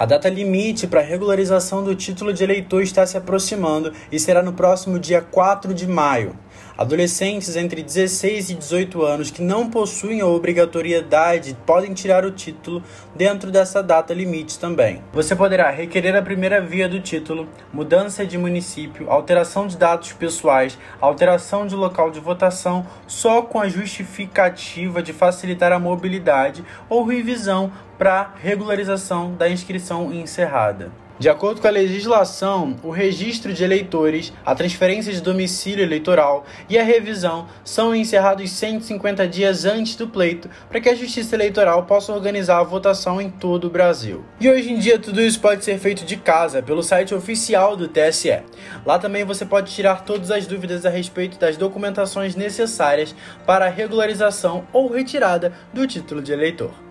A data limite para regularização do título de eleitor está se aproximando e será no próximo dia 4 de maio. Adolescentes entre 16 e 18 anos que não possuem a obrigatoriedade podem tirar o título dentro dessa data limite também. Você poderá requerer a primeira via do título, mudança de município, alteração de dados pessoais, alteração de local de votação só com a justificativa de facilitar a mobilidade ou revisão para regularização da inscrição encerrada. De acordo com a legislação, o registro de eleitores, a transferência de domicílio eleitoral e a revisão são encerrados 150 dias antes do pleito para que a Justiça Eleitoral possa organizar a votação em todo o Brasil. E hoje em dia tudo isso pode ser feito de casa pelo site oficial do TSE. Lá também você pode tirar todas as dúvidas a respeito das documentações necessárias para a regularização ou retirada do título de eleitor.